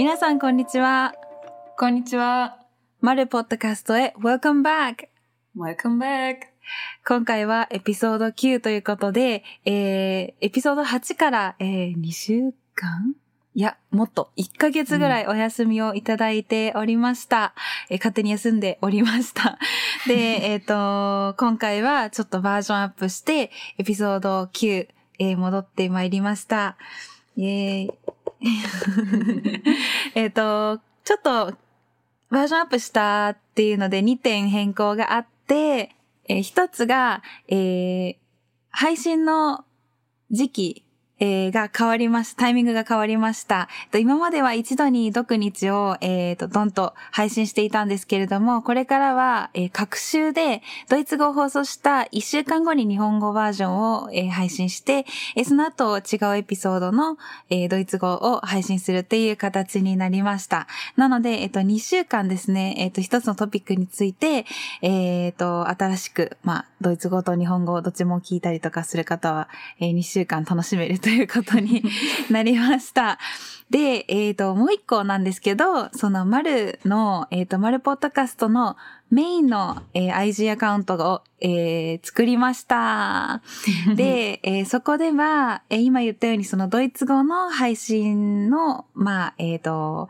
皆さんこんにちは。こんにちは。マルポッドキャストへ Welcome back! Welcome back! 今回はエピソード9ということで、えー、エピソード8から、えー、2週間？いや、もっと1ヶ月ぐらいお休みをいただいておりました。えー勝手に休んでおりました。で、えっ、と、今回はちょっとバージョンアップして、エピソード9、えー戻ってまいりました。イェーイ。えっと、ちょっと、バージョンアップしたっていうので2点変更があって、えー一つが、えー配信の時期、えーが変わりました。タイミングが変わりました。と今までは一度に読日を、えーと、どんと配信していたんですけれども、これからは、えー、各週で、ドイツ語を放送した1週間後に日本語バージョンを、えー配信して、えーその後違うエピソードの、えードイツ語を配信するっていう形になりました。なので、えっ、と、2週間ですね、えっ、と、一つのトピックについて、えっ、と、新しく、まあ、ドイツ語と日本語をどっちも聞いたりとかする方は、え2週間楽しめるということに なりました。で、えっ、と、もう一個なんですけど、その、マルの、えっ、と、マルポッドキャストのメインの、えー IG アカウントを、えー作りました。で、えーそこでは、えー今言ったようにそのドイツ語の配信の、まあ、えっ、と、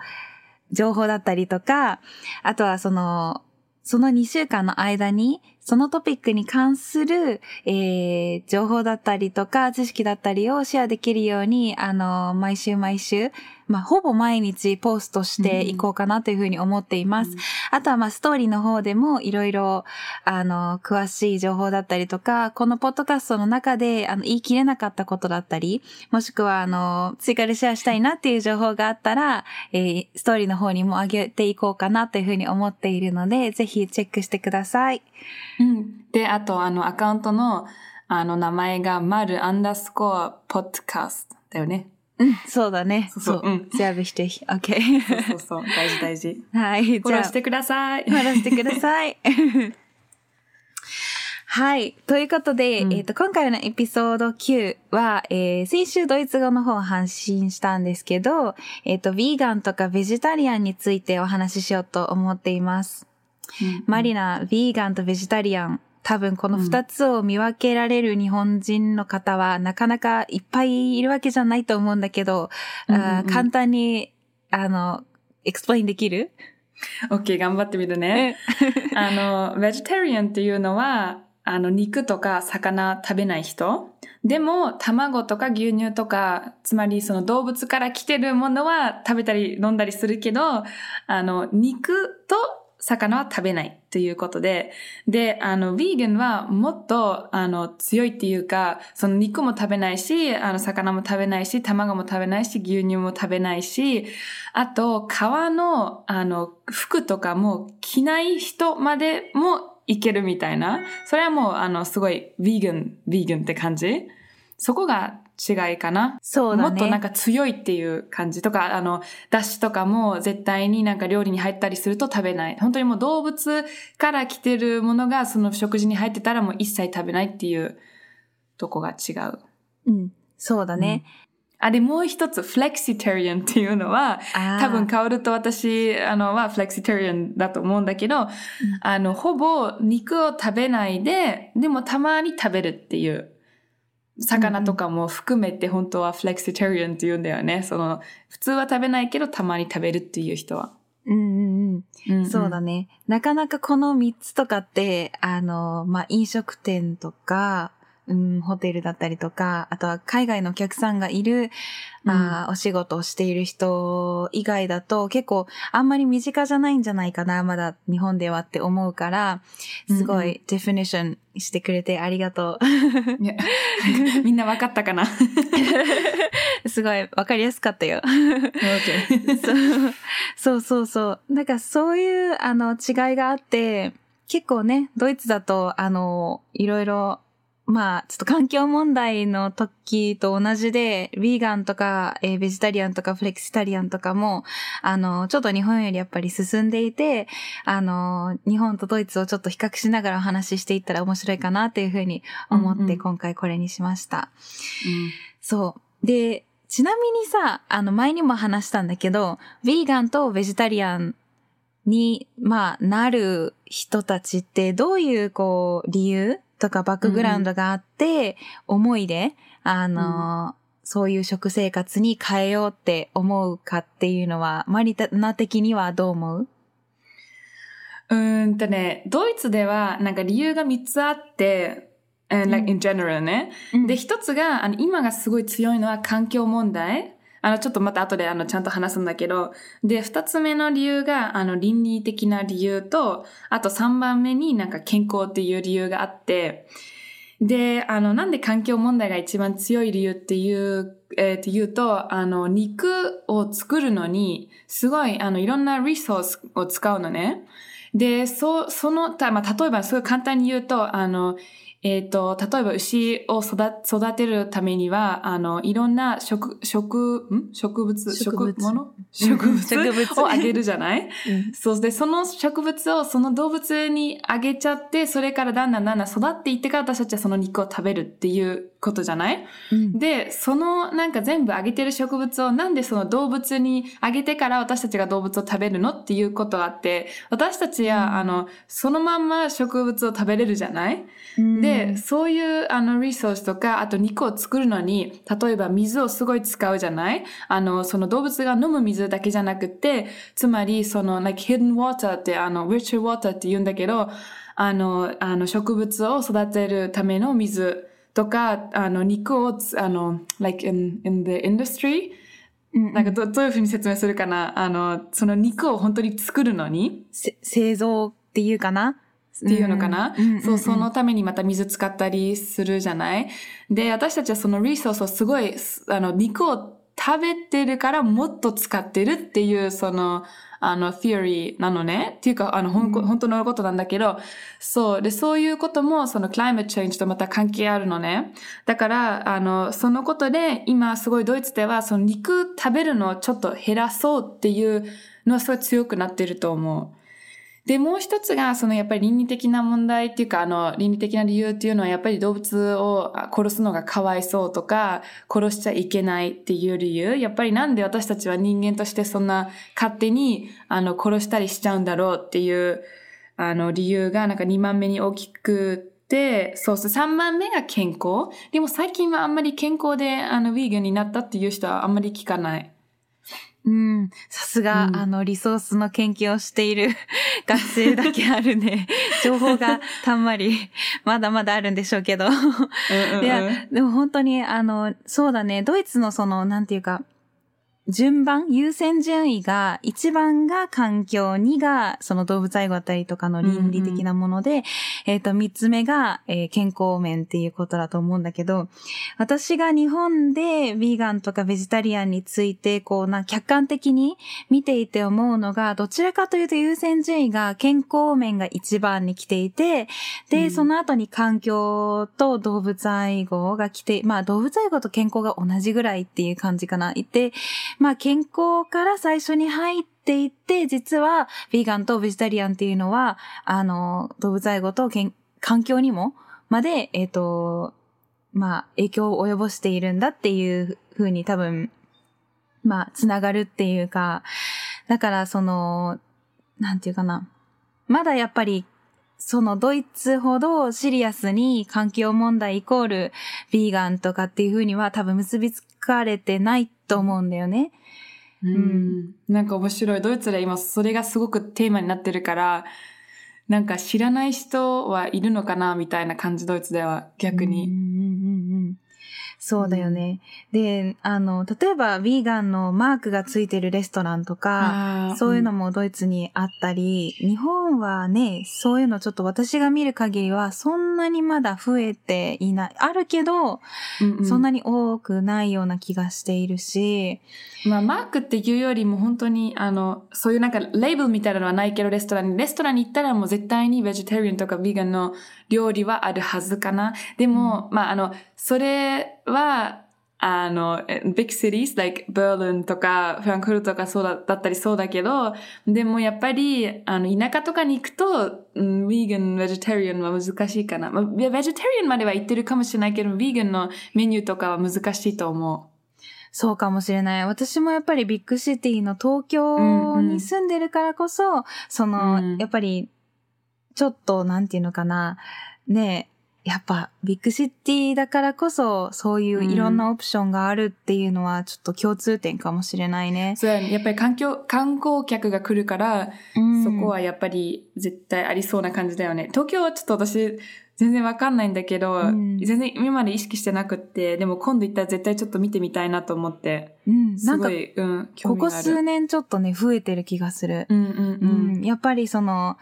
情報だったりとか、あとはその、その2週間の間に、そのトピックに関する、えー情報だったりとか、知識だったりをシェアできるように、あの、毎週毎週、まあ、ほぼ毎日ポストしていこうかなというふうに思っています。あとは、まあ、ストーリーの方でもいろいろ、あの、詳しい情報だったりとか、このポッドキャストの中で、あの、言い切れなかったことだったり、もしくは、あの、追加でシェアしたいなっていう情報があったら、えーストーリーの方にも上げていこうかなというふうに思っているので、ぜひチェックしてください。うん。で、あと、あの、アカウントの、あの、名前が、マルアンダースコアポッドキャストだよね。うん、そうだね。そうそううんセアビして、OK。そうそうそう。大事大事。はい、フォじゃあローし、てください。フォローしてください。はい。ということで、うんえっ、と、今回のエピソード9は、えー先週ドイツ語の方を配信したんですけど、えっ、と、ヴィーガンとかベジタリアンについてお話ししようと思っています。うんマリナ、ヴィーガンとベジタリアン。多分この二つを見分けられる日本人の方はなかなかいっぱいいるわけじゃないと思うんだけど、うんうん簡単に、あの、 explain できる？OK、頑張ってみるね。あの、ベジタリアンっていうのは、あの、肉とか魚食べない人。でも、卵とか牛乳とか、つまりその動物から来てるものは食べたり飲んだりするけど、あの、肉と魚は食べないということで、で、あの、ヴィーガンはもっと、あの、強いっていうか、その肉も食べないし、あの、魚も食べないし、卵も食べないし、牛乳も食べないし、あと、革の、あの、服とかも着ない人までもいけるみたいな。それはもう、あの、すごい、ヴィーガン、ヴィーガンって感じそこが違いかな？そうだね。もっとなんか強いっていう感じとか、あの、だしとかも絶対になんか料理に入ったりすると食べない。本当にもう動物から来てるものがその食事に入ってたらもう一切食べないっていうとこが違う。うん。そうだね。あ、で、もう一つ、フレキシタリアンっていうのは、多分、カオルと私、あの、はフレキシタリアンだと思うんだけど、あの、ほぼ肉を食べないで、でもたまに食べるっていう。魚とかも含めて本当はフレキシタリアンって言うんだよね。その、普通は食べないけどたまに食べるっていう人は。うんうんうんうん。そうだね。なかなかこの3つとかって、あの、まあ、飲食店とか、うん、ホテルだったりとか、あとは海外のお客さんがいる、まあ、お仕事をしている人以外だと結構あんまり身近じゃないんじゃないかな、まだ日本ではって思うから、すごうんういデフィニッションしてくれてありがといや みんなわかったかな？う。すごいわかりやすかったよ。?OK。そうそうそうそう。なんかそういうあの違いがあって、結構ね、ドイツだとあの、いろいろ、まあ、ちょっと環境問題の時と同じで、ヴィーガンとか、えーベジタリアンとかフレキシタリアンとかも、あの、ちょっと日本よりやっぱり進んでいて、あの、日本とドイツをちょっと比較しながらお話ししていったら面白いかなっていうふうに思っうんうんて今回これにしました。そう。で、ちなみにさ、あの前にも話したんだけど、ヴィーガンとベジタリアンに、まあ、なる人たちってどういうこう理由？とかバックグラウンドがあって、思いで、あの、そういう食生活に変えようって思うかっていうのは、マリナ的にはどう思う？うーんとね、ドイツではなんか理由が3つあって、and like in general ね。で、一つが、あの、今がすごい強いのは環境問題。あの、ちょっとまた後で、あの、ちゃんと話すんだけど、で、二つ目の理由が、あの、倫理的な理由と、あと三番目になんか健康っていう理由があって、で、あの、なんで環境問題が一番強い理由っていう、えー、っていうと、あの、肉を作るのに、すごい、あの、いろんなリソースを使うのね。で、そ、その、たまあ、例えば、すごい簡単に言うと、あの、えっ、と、例えば牛を育育てるためには、あの、いろんな植、植、ん？植物？植物。植物？植物。をあげるじゃない？うん。そうで、その植物をその動物にあげちゃって、それからだんだんだんだん育っていってから私たちはその肉を食べるっていうことじゃない？うん。で、そのなんか全部あげてる植物をなんでその動物にあげてから私たちが動物を食べるのっていうことがあって、私たちは、あの、そのまんま植物を食べれるじゃない？で、そういうあのリソースとか、あと肉を作るのに、例えば水をすごい使うじゃない？あの、その動物が飲む水だけじゃなくて、つまりその、like hidden water って、あの、virtual water って言うんだけど、あの、あの植物を育てるための水とか、あの、肉をつ、あの、like in, in the industry うんなんかどどういうふうに説明するかな？あの、その肉を本当に作るのに、せ製造っていうかな？っていうのかな、うんうん。そう、そのためにまた水使ったりするじゃない？で、私たちはそのリソースをすごい、すあの、肉を食べてるからもっと使ってるっていう、その、あの、theory なのね。っていうか、あの、ほんこ本当のことなんだけど、そう。で、そういうことも、その climate change とまた関係あるのね。だから、あの、そのことで、今すごいドイツでは、その肉食べるのをちょっと減らそうっていうのはすごい強くなってると思う。で、もう一つが、そのやっぱり倫理的な問題っていうか、あの、倫理的な理由っていうのは、やっぱり動物を殺すのがかわいそうとか、殺しちゃいけないっていう理由。やっぱりなんで私たちは人間としてそんな勝手に、あの、殺したりしちゃうんだろうっていう、あの、理由がなんか2番目に大きくて、そうそう、3番目が健康。でも最近はあんまり健康で、あの、ウィーガンになったっていう人はあんまり聞かない。うん。さすが、うんあの、リソースの研究をしている 学生だけあるね。情報がたんまり、まだまだあるんでしょうけど。うんうんうんいや、でも本当に、あの、そうだね、ドイツのその、なんていうか、順番、優先順位が、1番が環境、2がその動物愛護だったりとかの倫理的なもので、えっ、と、3つ目が、えー健康面っていうことだと思うんだけど、私が日本でヴィーガンとかベジタリアンについて、こうな、客観的に見ていて思うのが、どちらかというと優先順位が健康面が一番に来ていて、で、うんその後に環境と動物愛護が来て、まあ動物愛護と健康が同じぐらいっていう感じかな。いて、まあ健康から最初に入っていって、実はヴィーガンとベジタリアンっていうのは、あの、動物愛護と健環境にも、まで、えっ、と、まあ影響を及ぼしているんだっていうふうに多分、まあ、つながるっていうか、だからその、なんていうかな。まだやっぱり、そのドイツほどシリアスに環境問題イコールビーガンとかっていうふうには多分結びつかれてないと思うんだよね。うん。なんか面白い。ドイツで今それがすごくテーマになってるから、なんか知らない人はいるのかなみたいな感じ、ドイツでは逆に。うんうんうんうんそうだよね。で、あの、例えば、ビーガンのマークがついてるレストランとか、そういうのもドイツにあったり、日本はね、そういうのちょっと私が見る限りは、そんなにまだ増えていない。あるけど、うんうんそんなに多くないような気がしているし、まあ、マークっていうよりも本当に、あの、そういうなんか、レーベルみたいなのはないけど、レストランに、レストランに行ったらもう絶対にベジタリアンとかビーガンの料理はあるはずかな。でも、まあ、あの、それは、あの、big cities, like ベルリンとかフランクフルトとかそうだだったりそうだけど、でもやっぱり、あの、田舎とかに行くと、うん、ヴィーガン、ベジタリアンは難しいかな。まあ、ベジタリアンまでは行ってるかもしれないけど、ヴィーガンのメニューとかは難しいと思う。そうかもしれない。私もやっぱりビッグシティの東京に住んでるからこそ、その、うんやっぱり、ちょっと、なんていうのかな、ねえ、やっぱビッグシティだからこそ、そういういろんなオプションがあるっていうのは、ちょっと共通点かもしれないね。そうやねやっぱり環境、観光客が来るから、うんそこはやっぱり絶対ありそうな感じだよね。東京はちょっと私、全然わかんないんだけど、うん全然今まで意識してなくって、でも今度行ったら絶対ちょっと見てみたいなと思って、うん、なんか、すごい、うん、興ここ味がある。数年ちょっとね、増えてる気がする。うんうんうん。うん、やっぱりその、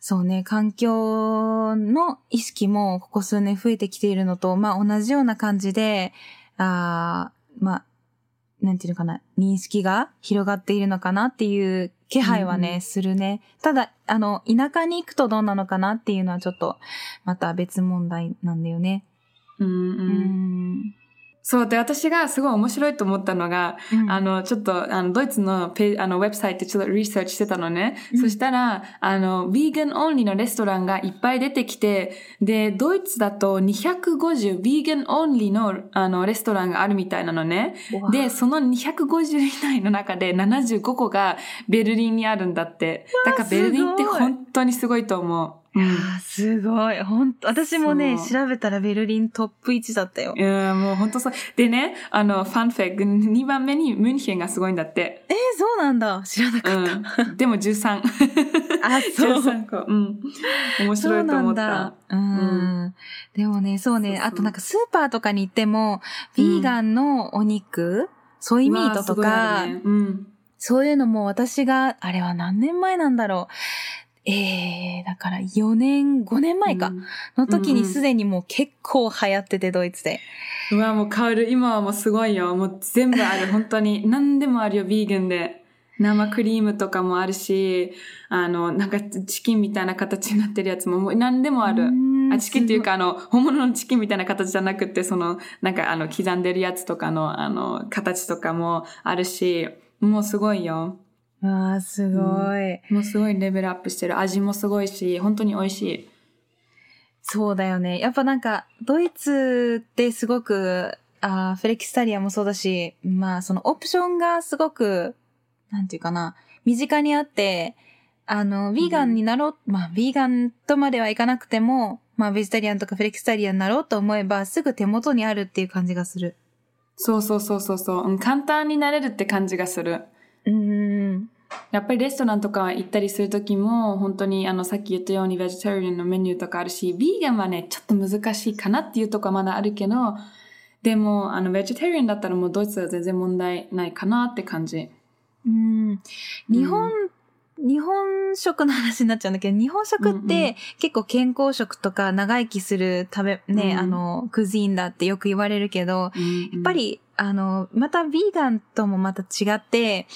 そうね、環境の意識もここ数年増えてきているのと、まあ同じような感じで、あーまあ、なんていうのかな、認識が広がっているのかなっていう気配はね、うんうんするね。ただ、あの、田舎に行くとどうなのかなっていうのはちょっと、また別問題なんだよね。うんう。うんん。そうで、私がすごい面白いと思ったのが、うんあの、ちょっと、あの、ドイツのペあの、ウェブサイトちょっとリサーチしてたのね。うんそしたら、あの、ヴィーガンオンリーのレストランがいっぱい出てきて、で、ドイツだと250ヴィーガンオンリーの、あの、レストランがあるみたいなのね。で、その250以内の中で75個がベルリンにあるんだって。だからベルリンって本当にすごいと思う。うん。あーすごい。ほんと、私もね、調べたらベルリントップ1だったよ。いやもう本当そう。でね、あの、ファンフェク、2番目にミュンヘンがすごいんだって。えー、そうなんだ。知らなかった。うん。でも13。あ、そう。13個。うん。面白いと思ったなんだ。。うん。うでもね、そうねそうそうあとなんかスーパーとかに行っても、うんヴィーガンのお肉、ソイミートとか、ねうん。そういうのも私が、あれは何年前なんだろう。ええー、だから4年、5年前か。うんの時にすでにもう結構流行ってて、ドイツで。うわ、もうカオル、今はもうすごいよ。もう全部ある。本当に。何でもあるよ、ビーガンで。生クリームとかもあるし、あの、なんかチキンみたいな形になってるやつももう何でもある。うんあ、チキンっていうか、あの、本物のチキンみたいな形じゃなくて、その、なんかあの、刻んでるやつとかの、あの、形とかもあるし、もうすごいよ。わあ、すごい。もうすごいレベルアップしてる。味もすごいし、本当に美味しい。そうだよね。やっぱなんか、ドイツってすごく、あーフレキスタリアンもそうだし、まあそのオプションがすごく、なんていうかな、身近にあって、あの、ヴィーガンになろう、まあ、ヴィーガンとまではいかなくても、まあ、ベジタリアンとかフレキスタリアンになろうと思えば、すぐ手元にあるっていう感じがする。そうそうそうそうそう。うん簡単になれるって感じがする。うん。やっぱりレストランとか行ったりするときも、本当にあの、さっき言ったようにベジタリアンのメニューとかあるし、ビーガンはね、ちょっと難しいかなっていうとこはまだあるけど、でも、あの、ベジタリアンだったらもうドイツは全然問題ないかなって感じ。うん。日本、日本食の話になっちゃうんだけど、日本食っうんうんて結構健康食とか長生きする食べ、ね、うんあの、クズインだってよく言われるけど、ややっぱ、り、あの、またヴィーガンともまた違って、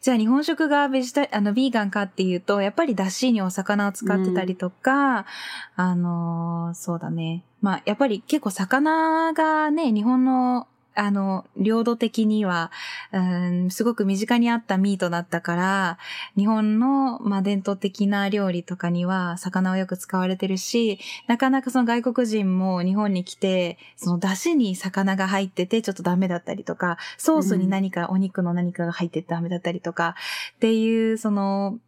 じゃあ日本食がベジタ、あの、ヴィーガンかっていうと、やっぱり出汁にお魚を使ってたりとか、あの、そうだね。まあ、やっぱり結構魚がね、日本の、あの、領土的には、うん、すごく身近にあったミートだったから、日本の、まあ、伝統的な料理とかには魚はよく使われてるし、なかなかその外国人も日本に来て、その出汁に魚が入っててちょっとダメだったりとか、ソースに何か、お肉の何かが入っててダメだったりとか、っていう、その、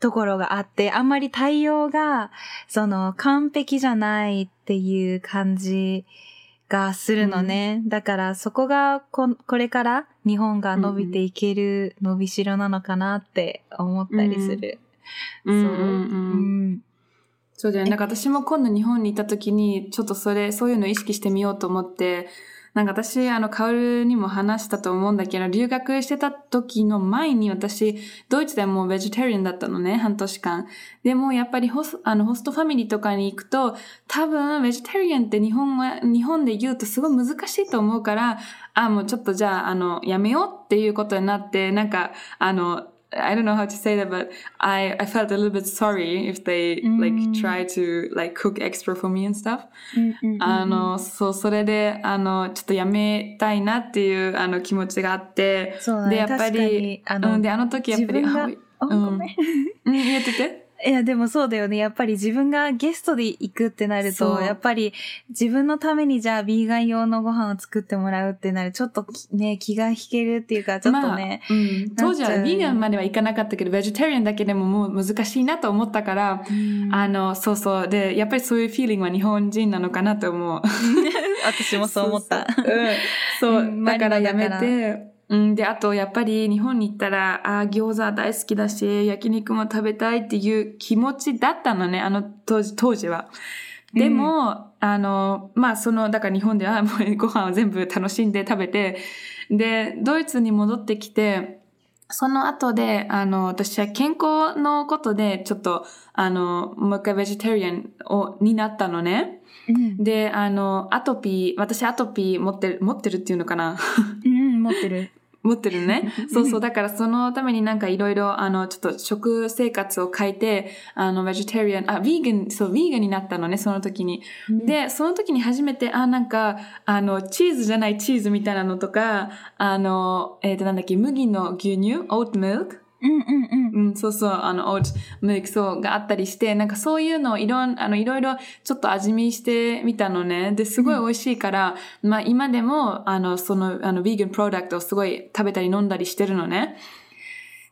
ところがあって、あんまり対応が、その、完璧じゃないっていう感じがするのね。だから、そこがこ、これから日本が伸びていける伸びしろなのかなって思ったりする。そううんうんうんうんそうだよね。なんか私も今度日本に行った時に、ちょっとそれ、そういうのを意識してみようと思って、なんか私、あの、カオルにも話したと思うんだけど、留学してた時の前に私、ドイツでもうベジタリアンだったのね、半年間。でもやっぱりホスあのホストファミリーとかに行くと、多分ベジタリアンって日本は、日本で言うとすごい難しいと思うから、あ、もうちょっとじゃあ、あの、やめようっていうことになって、なんか、あの、I don't know how to say that, but I, I felt a little bit sorry if they like うん try to like cook extra for me and stuff. うんうんうんうんあの、そう、それで、あの、ちょっとやめたいなっていう、あの、気持ちがあって、そうだね。で、やっぱ確かにり、あの、うん、で、あの時やっぱり、自分がああ、うんごめん。うん、言ってて。 いや、でもそうだよね。やっぱり自分がゲストで行くってなると、やっぱり自分のためにじゃあビーガン用のご飯を作ってもらうってなる。ちょっときね、気が引けるっていうか、ちょっとね。まあうん、当時はビーガンまではいかなかったけど、ベジタリアンだけでももう難しいなと思ったから、あの、そうそう。で、やっぱりそういうフィーリングは日本人なのかなと思う。私もそう思った。そうそううんそううんだからやめて、うん、で、あと、やっぱり日本に行ったら、あー餃子大好きだし、焼肉も食べたいっていう気持ちだったのね、あの当時、当時は。でも、あの、まあ、その、だから日本ではもう ご飯を全部楽しんで食べて、で、ドイツに戻ってきて、その後で、あの、私は健康のことで、ちょっと、あの、もう一回ベジタリアンを、になったのね。うん、で、あの、アトピー、私アトピー持ってる、持ってるっていうのかな うん、持ってる。持ってるね。そうそう。だからそのためになんかいろいろ、あの、ちょっと食生活を変えて、あの、ベジタリアン、あ、ヴィーガン、そう、ヴィーガンになったのね、その時に。で、その時に初めて、あ、なんか、あの、チーズじゃないチーズみたいなのとか、あの、えっ、と、なんだっけ、麦の牛乳、オートミルクうんうんうん。うん、そうそう、あの、オートミルクそうがあったりして、なんかそういうのをいろん、あの、いろいろちょっと味見してみたのね。で、すごい美味しいから、まあ今でも、あの、その、あの、ビーガンプロダクトをすごい食べたり飲んだりしてるのね。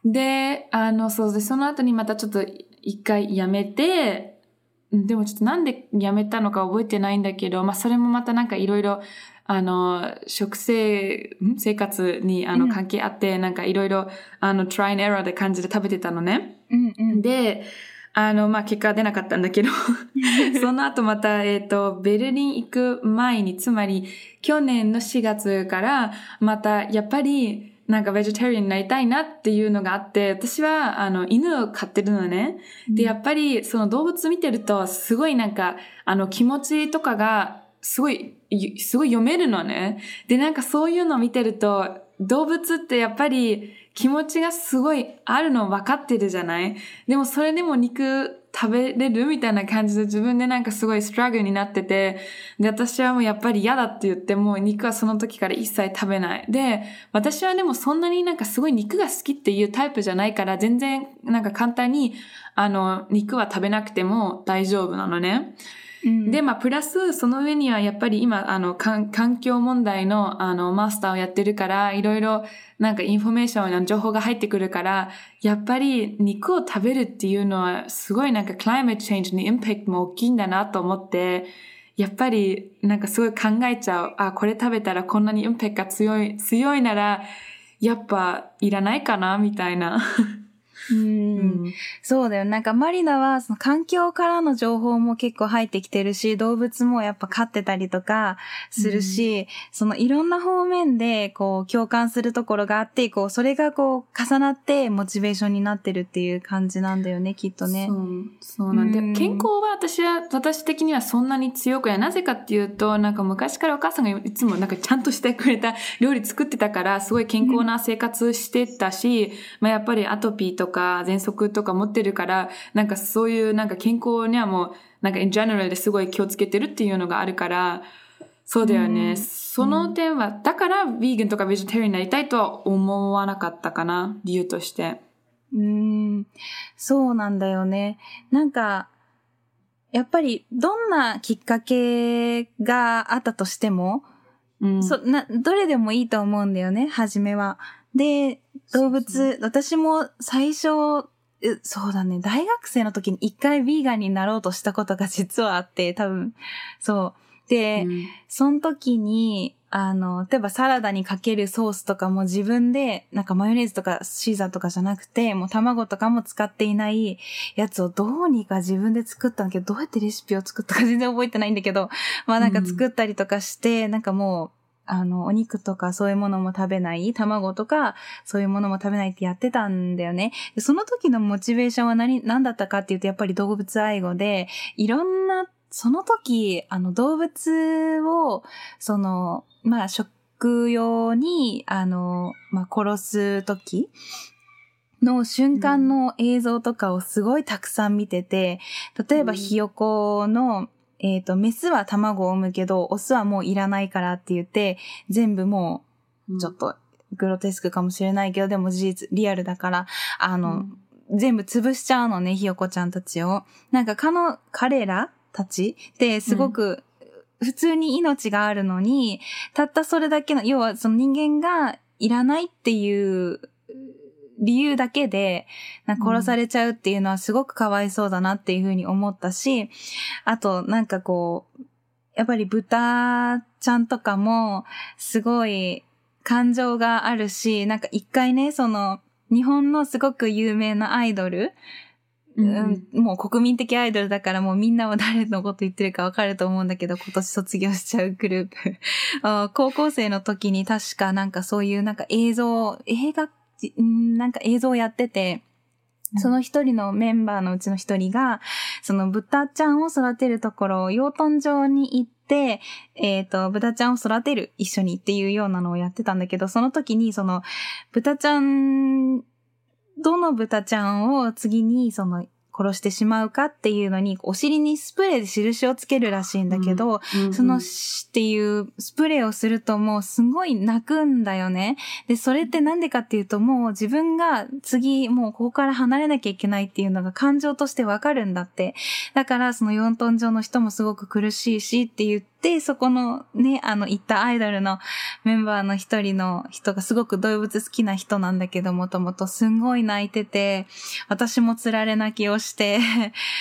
で、あの、そうで、その後にまたちょっと一回やめて、うんでもちょっとなんでやめたのか覚えてないんだけど、まあそれもまたなんかいろいろ、あの、食生、ん？生活にあのうん関係あって、なんかいろいろ、あの、トライアンドエラーで感じで食べてたのね。うんうん。で、あの、まあ、結果は出なかったんだけど、その後また、えっ、と、ベルリン行く前に、つまり、去年の4月から、また、やっぱり、なんかベジタリアンになりたいなっていうのがあって、私は、あの、犬を飼ってるのね。で、やっぱり、その動物見てると、すごいなんか、あの、気持ちとかが、すごい、ゆすごい読めるのね。で、なんかそういうのを見てると、動物ってやっぱり気持ちがすごいあるの分かってるじゃない？でもそれでも肉食べれるみたいな感じで自分でなんかすごいストラグになってて、で、私はもうやっぱり嫌だって言ってもう肉はその時から一切食べない。で、私はでもそんなになんかすごい肉が好きっていうタイプじゃないから全然なんか簡単にあの肉は食べなくても大丈夫なのね。で、まあ、プラス、その上にはやっぱり今、あの、環境問題の、あの、マスターをやってるから、いろいろ、なんかインフォメーションの情報が入ってくるから、やっぱり肉を食べるっていうのは、すごいなんか、 climate change のインパクトも大きいんだなと思って、やっぱり、なんかすごい考えちゃう。あ、これ食べたらこんなにインパクトが強い、強いなら、やっぱ、いらないかなみたいな。うんそうだよ。なんかマリナはその環境からの情報も結構入ってきてるし、動物もやっぱ飼ってたりとかするし、そのいろんな方面でこう共感するところがあって、こうそれがこう重なってモチベーションになってるっていう感じなんだよね、きっとねそ。う、そうなんで、うん健康は私は、私的にはそんなに強くない。なぜかっていうと、なんか昔からお母さんがいつもなんかちゃんとしてくれた料理作ってたから、すごい健康な生活してたし、まあやっぱりアトピーとか喘息とか持ってるから、なんかそういうなんか健康にはもう、なんか in general ですごい気をつけてるっていうのがあるから、そうだよね。うんその点は、だから、ヴィーガンとかベジタリアンになりたいとは思わなかったかな、理由として。うーん、そうなんだよね。なんか、やっぱりどんなきっかけがあったとしても、うん。そな、どれでもいいと思うんだよね、初めは。で、動物、私も最初、うそうだね、大学生の時に一回ビーガンになろうとしたことが実はあって、多分、そう。で、うん。その時に、あの、例えばサラダにかけるソースとかも自分で、なんかマヨネーズとかシーザーとかじゃなくて、もう卵とかも使っていないやつをどうにか自分で作ったんだけど、どうやってレシピを作ったか全然覚えてないんだけど、まあなんか作ったりとかして、なんかもう、あの、お肉とかそういうものも食べない、卵とかそういうものも食べないってやってたんだよね。でその時のモチベーションは何、何だったかっていうと、やっぱり動物愛護で、いろんな、その時、あの、動物を、その、まあ、食用に、あの、まあ、殺す時の瞬間の映像とかをすごいたくさん見てて、例えばうん。ひよこの、えっ、と、メスは卵を産むけど、オスはもういらないからって言って、全部もう、ちょっと、グロテスクかもしれないけど、でも事実、リアルだから、あの、全部潰しちゃうのね、ひよこちゃんたちを。なんか、かの、彼らたちってすごく、普通に命があるのに、たったそれだけの、要はその人間がいらないっていう理由だけで、殺されちゃうっていうのはすごくかわいそうだなっていうふうに思ったし、あとなんかこう、やっぱり豚ちゃんとかもすごい感情があるし、なんか一回ね、その日本のすごく有名なアイドル、うん、もう国民的アイドルだからもうみんなは誰のこと言ってるかわかると思うんだけど、今年卒業しちゃうグループ。高校生の時に確かなんかそういうなんか映像、映画なんか映像をやってて、その一人のメンバーのうちの一人が、その豚ちゃんを育てるところを養豚場に行って、えっ、ー、と、豚ちゃんを育てる一緒にっていうようなのをやってたんだけど、その時にその豚ちゃん、どの豚ちゃんを次にその殺してしまうかっていうのに、お尻にスプレーで印をつけるらしいんだけど、うんうんうん、そのっていうスプレーをするともうすごい泣くんだよね。で、それってなんでかっていうともう自分が次もうここから離れなきゃいけないっていうのが感情としてわかるんだって。だからその4トン上の人もすごく苦しいしって言って、で、そこのね、あの、行ったアイドルのメンバーの一人の人がすごく動物好きな人なんだけど、もともとすんごい泣いてて、私もつられ泣きをして、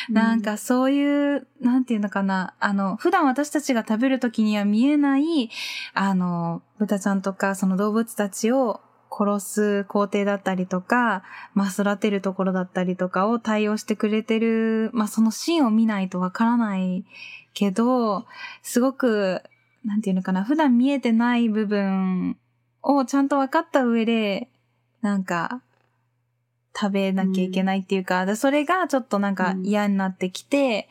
なんかそういう、なんていうのかな、あの、普段私たちが食べるときには見えない、あの、豚ちゃんとかその動物たちを殺す工程だったりとか、まあ育てるところだったりとかを対応してくれてる、まあそのシーンを見ないとわからないけど、すごく、なんていうのかな、普段見えてない部分をちゃんと分かった上で、なんか、食べなきゃいけないっていうか、うん、それがちょっとなんか嫌になってきて、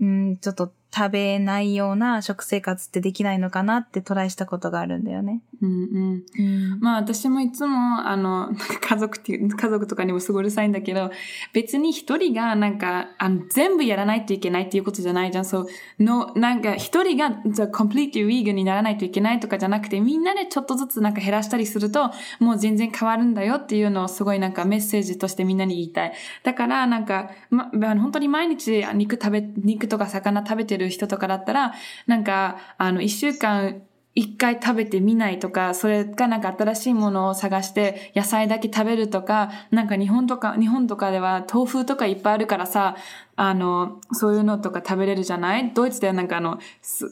うん、ん、ちょっと食べないような食生活ってできないのかなってトライしたことがあるんだよね。うんうん。うん、まあ私もいつも、あの、家族っていう、家族とかにもすごいうるさいんだけど、別に一人がなんか、あの、全部やらないといけないっていうことじゃないじゃん。そう、の、なんか一人が、じゃ completely vegan にならないといけないとかじゃなくて、みんなでちょっとずつなんか減らしたりすると、もう全然変わるんだよっていうのをすごいなんかメッセージとしてみんなに言いたい。だからなんか、ま、本当に毎日肉食べ、肉とか魚食べてるる人とかだったら、なんか、あの、一週間一回食べてみないとか、それかなんか新しいものを探して野菜だけ食べるとか、なんか日本とか、日本とかでは豆腐とかいっぱいあるからさ、あの、そういうのとか食べれるじゃない？ドイツではなんかあの、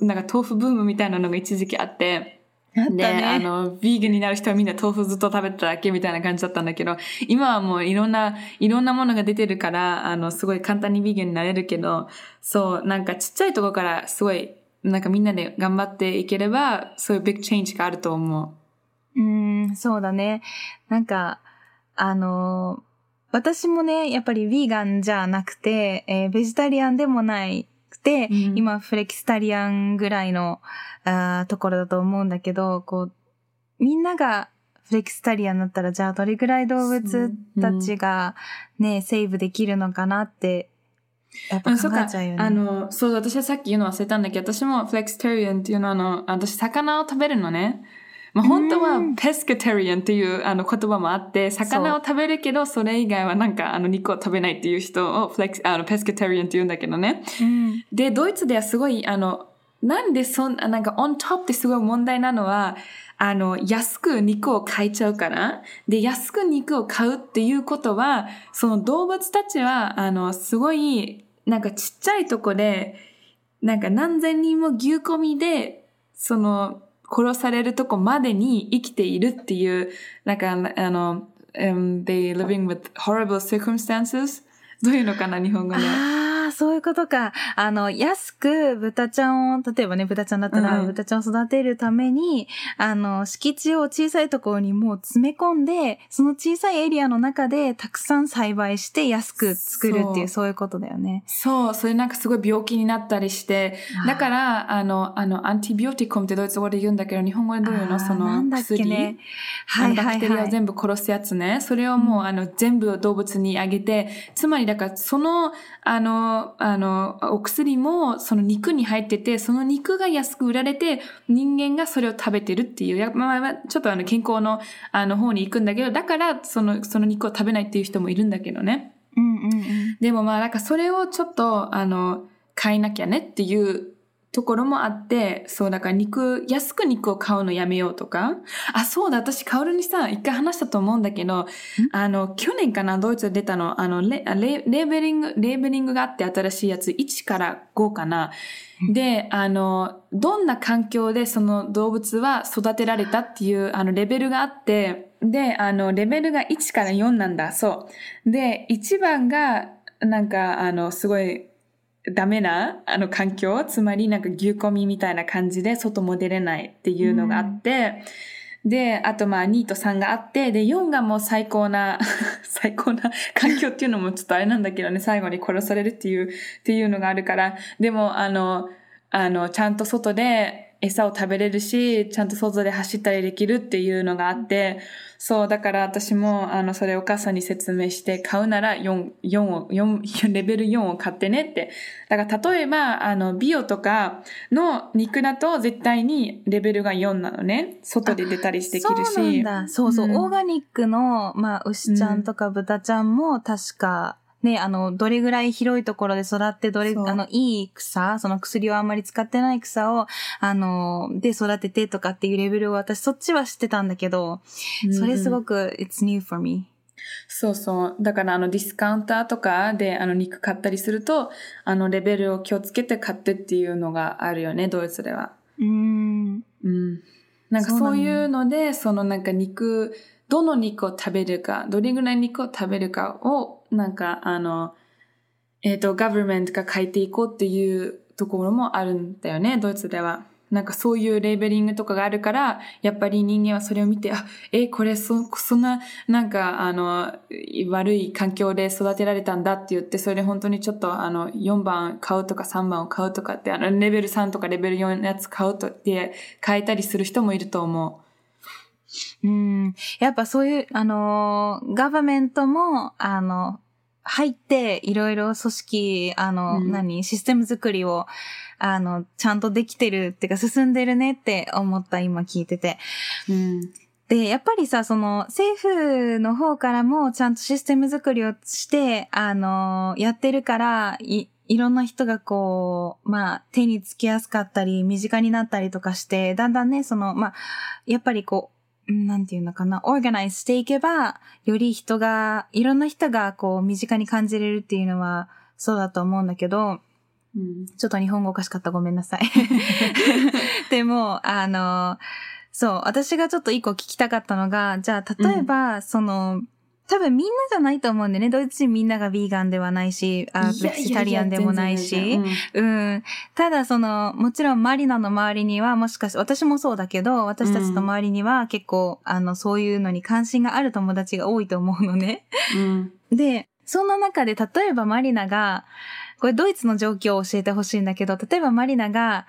なんか豆腐ブームみたいなのが一時期あって、で、あの、ビーグになる人はみんな豆腐ずっと食べてただけみたいな感じだったんだけど、今はもういろんな、いろんなものが出てるから、あの、すごい簡単にビーグになれるけど、そう、なんかちっちゃいところからすごい、なんかみんなで頑張っていければ、そういうビッグチェンジがあると思う。うん、そうだね。なんか、あの、私もね、やっぱりヴィーガンじゃなくて、えー、ベジタリアンでもないて、うん、今フレキスタリアンぐらいのあところだと思うんだけど、こう、みんながフレキスタリアンだったら、じゃあどれぐらい動物たちがね、うん、セーブできるのかなって、やっぱ考えちゃうよね。あの、そう、私はさっき言うの忘れたんだけど、私もフレキスタリアンっていうのは、あの、私魚を食べるのね。まあ、本当はペスカタリアンっていうあの言葉もあって、魚を食べるけど、それ以外はなんかあの肉を食べないっていう人をフレクあのペスカタリアンって言うんだけどね。うん、で、ドイツではすごい、あの、なんでそんな、なんかオントップってすごい問題なのは、あの、安く肉を買いちゃうから。で、安く肉を買うっていうことは、その動物たちは、あの、すごい、なんかちっちゃいとこで、なんか何千人も牛込みで、その、殺されるとこまでに生きているっていう、なんか、あの、um, they living with horrible circumstances どういうのかな、日本語で。そういうことか。あの、安く豚ちゃんを、例えばね、豚ちゃんだったら、豚ちゃんを育てるために、うん、あの、敷地を小さいところにもう詰め込んで、その小さいエリアの中でたくさん栽培して安く作るっていう、そういうことだよね。そう、それなんかすごい病気になったりして、だから、あの、あの、アンティビオティコムってドイツ語で言うんだけど、日本語でどういうの？その薬。ね、はい、はい、バクテリアを全部殺すやつね。それをもう、あの、全部動物にあげて、つまりだから、その、あの、あの、お薬もその肉に入ってて、その肉が安く売られて、人間がそれを食べてるっていう、やまあ、ちょっとあの健康のあの方に行くんだけど、だからその、その肉を食べないっていう人もいるんだけどね。うんうんうん。でもまあなんかそれをちょっとあの変えなきゃねっていうところもあって、そうだから肉、安く肉を買うのやめようとか。あ、そうだ、私、カオルにさ、一回話したと思うんだけど、あの、去年かな、ドイツで出たの、あの、レレーベリング、レーベリングがあって新しいやつ、1から5かな。で、あの、どんな環境でその動物は育てられたっていう、あの、レベルがあって、で、あの、レベルが1から4なんだ、そう。で、1番が、なんか、あの、すごい、ダメな、あの、環境、つまりなんか牛込みみたいな感じで外も出れないっていうのがあって、で、あとまあ2と3があって、で、4がもう最高な、最高な環境っていうのもちょっとあれなんだけどね、最後に殺されるっていう、っていうのがあるから、でもあの、あの、ちゃんと外で餌を食べれるし、ちゃんと外で走ったりできるっていうのがあって、そう、だから私も、あの、それお母さんに説明して、買うなら4、4を、4、レベル4を買ってねって。だから例えば、あの、ビオとかの肉だと絶対にレベルが4なのね。外で出たりできるし。そうなんだ。そうそう。うんオーガニックの、まあ、牛ちゃんとか豚ちゃんも確か、ね、あの、どれぐらい広いところで育って、どれ、そうあの、いい草、その薬をあんまり使ってない草を、あの、で育ててとかっていうレベルを私、そっちは知ってたんだけど、それすごく。く、it's new for me. そうそう。だからあのディスカウンターとかであの肉買ったりすると、あのレベルを気をつけて買ってっていうのがあるよね、ドイツでは。うーん。うん。なんかそういうので、そのなんか肉、どの肉を食べるか、どれぐらい肉を食べるかを、なんかあの、えっ、と、ガバメントが書いていこうっていうところもあるんだよね、ドイツでは。なんかそういうレーベリングとかがあるから、やっぱり人間はそれを見て、あ、え、これそ、そんな、なんか、あの、悪い環境で育てられたんだって言って、それで本当にちょっと、あの、4番買うとか3番を買うとかって、あの、レベル3とかレベル4のやつ買うとって変えたりする人もいると思うん。やっぱそういう、あの、ガバメントも、あの、入って、いろいろ組織、あの、うん何、システム作りを、あの、ちゃんとできてるっていうか、進んでるねって思った、今聞いてて。う。うん。で、やっぱりさ、その、政府の方からも、ちゃんとシステム作りをして、あの、やってるから、い、いろんな人がこう、まあ、手につきやすかったり、身近になったりとかして、だんだんね、その、まあ、やっぱりこう、うんなんていうのかな、オーガナイズしていけば、より人が、いろんな人がこう、身近に感じれるっていうのは、そうだと思うんだけど、うん。ちょっと日本語おかしかったごめんなさい。でも、あの、そう、私がちょっと一個聞きたかったのが、じゃあ、例えば、その、多分みんなじゃないと思うんでね。ドイツ人みんながビーガンではないし、あベジタリアンでもないし。ややや全然全然うん。ただその、もちろんマリナの周りには、もしかして、私もそうだけど、私たちの周りには結構、あの、そういうのに関心がある友達が多いと思うのね。うん。で、そんな中で、例えばマリナが、これドイツの状況を教えてほしいんだけど、例えばマリナが、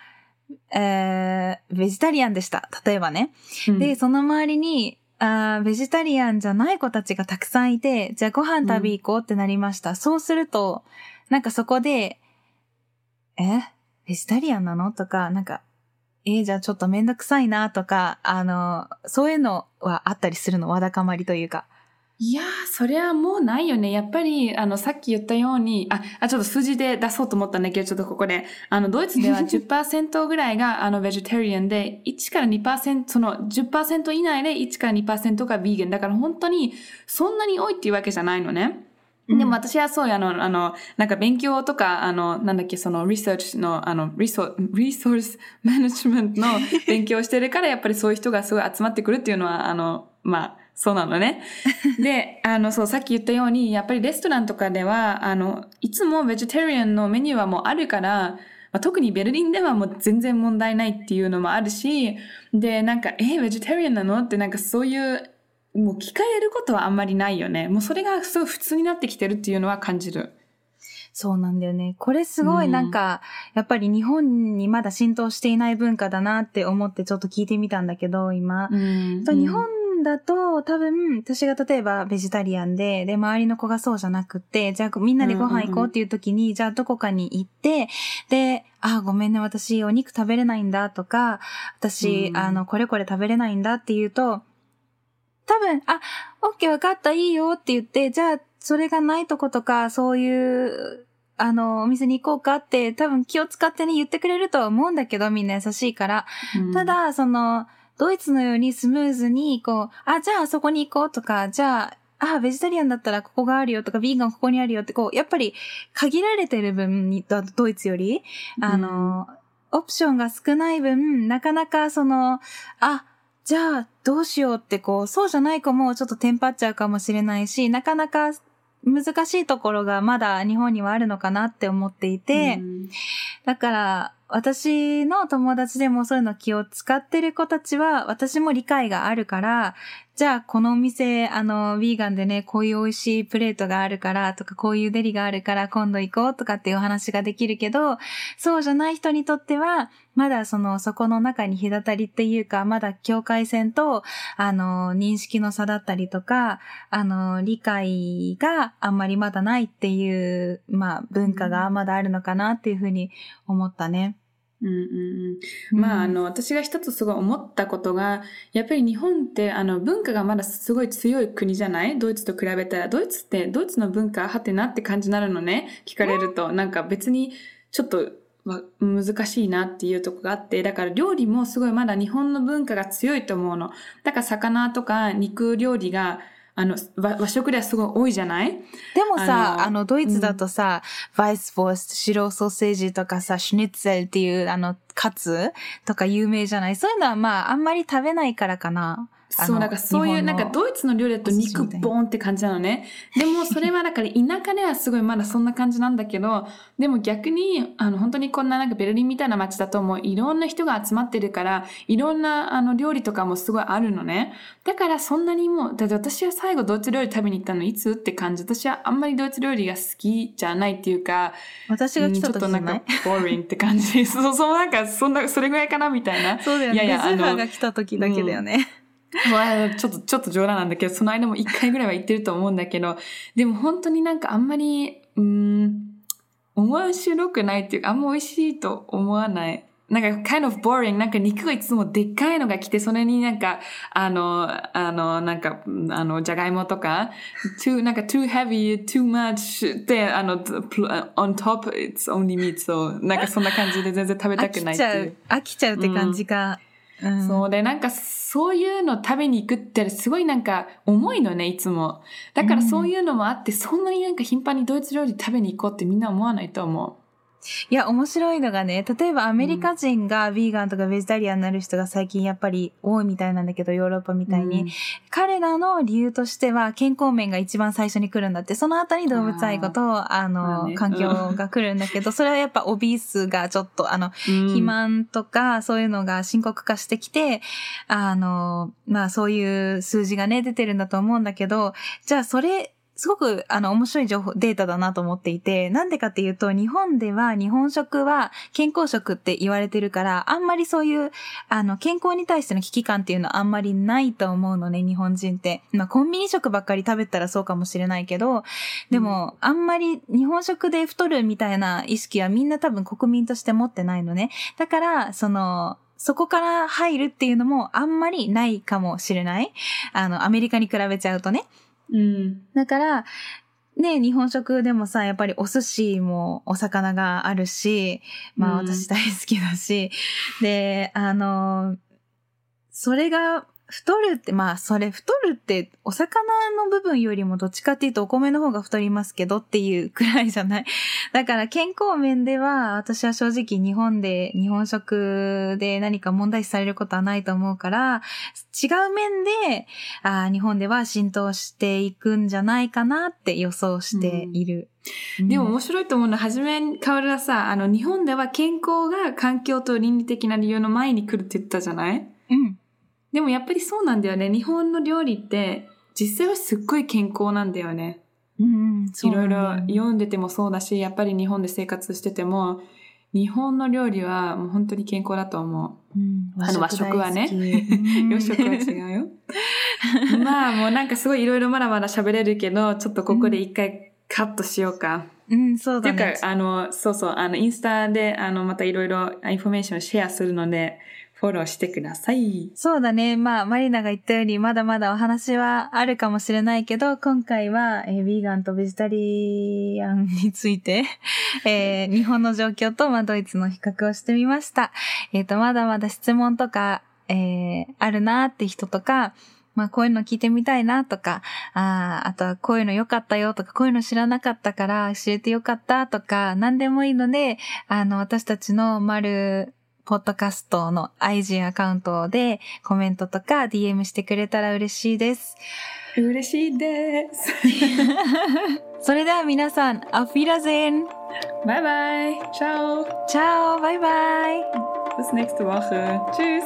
えー、ベジタリアンでした。例えばね。うんで、その周りに、あーベジタリアンじゃない子たちがたくさんいて、じゃあご飯食べ行こうってなりました。そうすると、なんかそこで、え？ベジタリアンなの？とか、なんか、えーじゃあちょっとめんどくさいな？とか、あの、そういうのはあったりするの、わだかまりというか。いやー、それはもうないよね。やっぱり、あの、さっき言ったように、あ、あ、ちょっと数字で出そうと思ったんだけど、ちょっとここで。あの、ドイツでは 10%ぐらいが、あの、ベジタリアンで、1から2%、その10%以内で1から2%がビーガン。だから本当に、そんなに多いっていうわけじゃないのね。でも私はそういうあの、あの、なんか勉強とか、あの、なんだっけ、そのリサーチの、あの、リソ、リソースマネジメントの勉強をしてるから、やっぱりそういう人がすごい集まってくるっていうのは、あの、まあ、そうなのね。で、あの、そう、さっき言ったように、やっぱりレストランとかでは、あの、いつもベジタリアンのメニューはもうあるから、まあ、特にベルリンではもう全然問題ないっていうのもあるし、で、なんか、え、ベジタリアンなのってなんかそういう、もう聞かれることはあんまりないよね。もうそれがすごい普通になってきてるっていうのは感じる。そうなんだよね。これすごいうんなんか、やっぱり日本にまだ浸透していない文化だなって思ってちょっと聞いてみたんだけど、今。うんと日本だと多分、私が例えばベジタリアンで、で、周りの子がそうじゃなくて、じゃあみんなでご飯行こうっていう時に、じゃあどこかに行って、で、あ、ごめんね、私お肉食べれないんだとか、私、うんあの、これこれ食べれないんだって言うと、多分、あ、オッケーわかった、いいよって言って、じゃあ、それがないとことか、そういう、あの、お店に行こうかって多分気を使ってね言ってくれるとは思うんだけど、みんな優しいから。うん。た、だ、その、ドイツのようにスムーズに、こう、あ、じゃあそこに行こうとか、じゃあ、あ、ベジタリアンだったらここがあるよとか、ビーガンここにあるよって、こう、やっぱり限られてる分に、ドドイツより、あの、オプションが少ない分、なかなかその、あ、じゃあどうしようってこう、そうじゃない子もちょっとテンパっちゃうかもしれないし、なかなか難しいところがまだ日本にはあるのかなって思っていて、うん。だから、私の友達でもそういうの気を使ってる子たちは、私も理解があるから、じゃあこのお店、あの、ヴィーガンでね、こういう美味しいプレートがあるから、とか、こういうデリがあるから今度行こうとかっていうお話ができるけど、そうじゃない人にとっては、まだその、そこの中に隔たりっていうか、まだ境界線と、あの、認識の差だったりとか、あの、理解があんまりまだないっていう、まあ、文化がまだあるのかなっていうふうに思ったね。うんうんうん。まあ、あの、私が一つすごい思ったことが、やっぱり日本って、あの、文化がまだすごい強い国じゃない？ドイツと比べたら、ドイツって、ドイツの文化、はてなって感じになるのね？聞かれると、なんか別に、ちょっと、わ難しいなっていうとこがあって、だから料理もすごいまだ日本の文化が強いと思うの。だから魚とか肉料理が、あの、和和食ではすごい多いじゃない？でもさ、ああのの、ドイツだとさ、バイスフォースト、白ソーセージとかさ、シュニッツェルっていう、あの、カツとか有名じゃない？そういうのはまあ、あんまり食べないからかな。あそう、のなんかそういう、なんかドイツの料理だと肉ボーンって感じなのね。でもそれはだから田舎ではすごいまだそんな感じなんだけど、でも逆に、あの本当にこんななんかベルリンみたいな街だともういろんな人が集まってるから、いろんなあの料理とかもすごいあるのね。だからそんなにもう、だって私は最後ドイツ料理食べに行ったのいつって感じ。私はあんまりドイツ料理が好きじゃないっていうか、私が来たうんちょっとなんかボーリングって感じ。そう、そうなんかそんな、それぐらいかなみたいな。そうだよね。いやいやあのが来た時だけだよね。まあ、ちょっと、ちょっと冗談なんだけど、その間も一回ぐらいは言ってると思うんだけど、でも本当になんかあんまり、うーん、面白くないっていうか、あんま美味しいと思わない。なんか、kind of boring. なんか肉がいつもでっかいのが来て、それになんか、あの、あの、なんか、うんあの、じゃがいもとか、too, なんか too heavy, too much で、あの、on top, it's only meat. そう、なんかそんな感じで全然食べた飽くないっていうきちゃう。。飽きちゃうって感じか。うんそうで、なんかそういうの食べに行くってすごいなんか重いのね、いつも。だからそういうのもあって、そんなになんか頻繁にドイツ料理食べに行こうってみんな思わないと思いや、面白いのがね、例えばアメリカ人がヴィーガンとかベジタリアンになる人が最近やっぱり多いみたいなんだけど、ヨーロッパみう。たいに。うん。彼らの理由としては健康面が一番最初に来るんだって、その後に動物愛護と、あの、まあね。環境が来るんだけど、それはやっぱオビースがちょっと、あの、うん。肥満とかそういうのが深刻化してきて、あの、まあそういう数字がね、出てるんだと思うんだけど、じゃあそれ、すごくあの面白い情報、データだなと思っていて、なんでかっていうと、日本では日本食は健康食って言われてるから、あんまりそういう、あの、健康に対しての危機感っていうのはあんまりないと思うのね、日本人って。まあ、コンビニ食ばっかり食べたらそうかもしれないけど、でも、あんまり日本食で太るみたいな意識はみんな多分国民として持ってないのね。だから、その、そこから入るっていうのもあんまりないかもしれない。あの、アメリカに比べちゃうとね。うん。だから、ね、日本食でもさ、やっぱりお寿司もお魚があるし、まあうん私大好きだし、で、あの、それが太るって、まあそれ太るってお魚の部分よりもどっちかっていうとお米の方が太りますけどっていうくらいじゃない。だから健康面では私は正直日本で日本食で何か問題視されることはないと思うから、違う面であー日本では浸透していくんじゃないかなって予想している。でもうん面白いと思うのは、はじめに変わるはさ、あの、日本では健康が環境と倫理的な理由の前に来るって言ったじゃない？うん。でもやっぱりそうなんだよね。日本の料理って、実際はすっごい健康なんだよね。うん、そういろいろ読んでてもそうだし、やっぱり日本で生活してても、日本の料理はもう本当に健康だと思うんあの和食はね。洋 食は違うよ。まあもうなんかすごいいろいろまだまだ喋れるけど、ちょっとここで一回カットしようか。うん、そうっていうだね。か、あの、そうそう、あの、インスタで、あの、またいろいろインフォメーションをシェアするので、フォローしてください。そうだね。まあ、マリナが言ったように、まだまだお話はあるかもしれないけど、今回は、えー、ビーガンとベジタリアンについて、えー、日本の状況と、まあ、ドイツの比較をしてみました。えっ、ー、と、まだまだ質問とか、えー、あるなって人とか、まあこういうの聞いてみたいなとか、ああとはこういうの良かったよとか、こういうの知らなかったから教えてよかったとか、何でもいいので、あの、私たちの丸、ポッドキャストの IG アカウントでコメントとか DM してくれたら嬉しいです。嬉しいです。それでは皆さん、アフィラゼンバイバイチャオチャオバイバイ Bis nächste Woche. Tschüss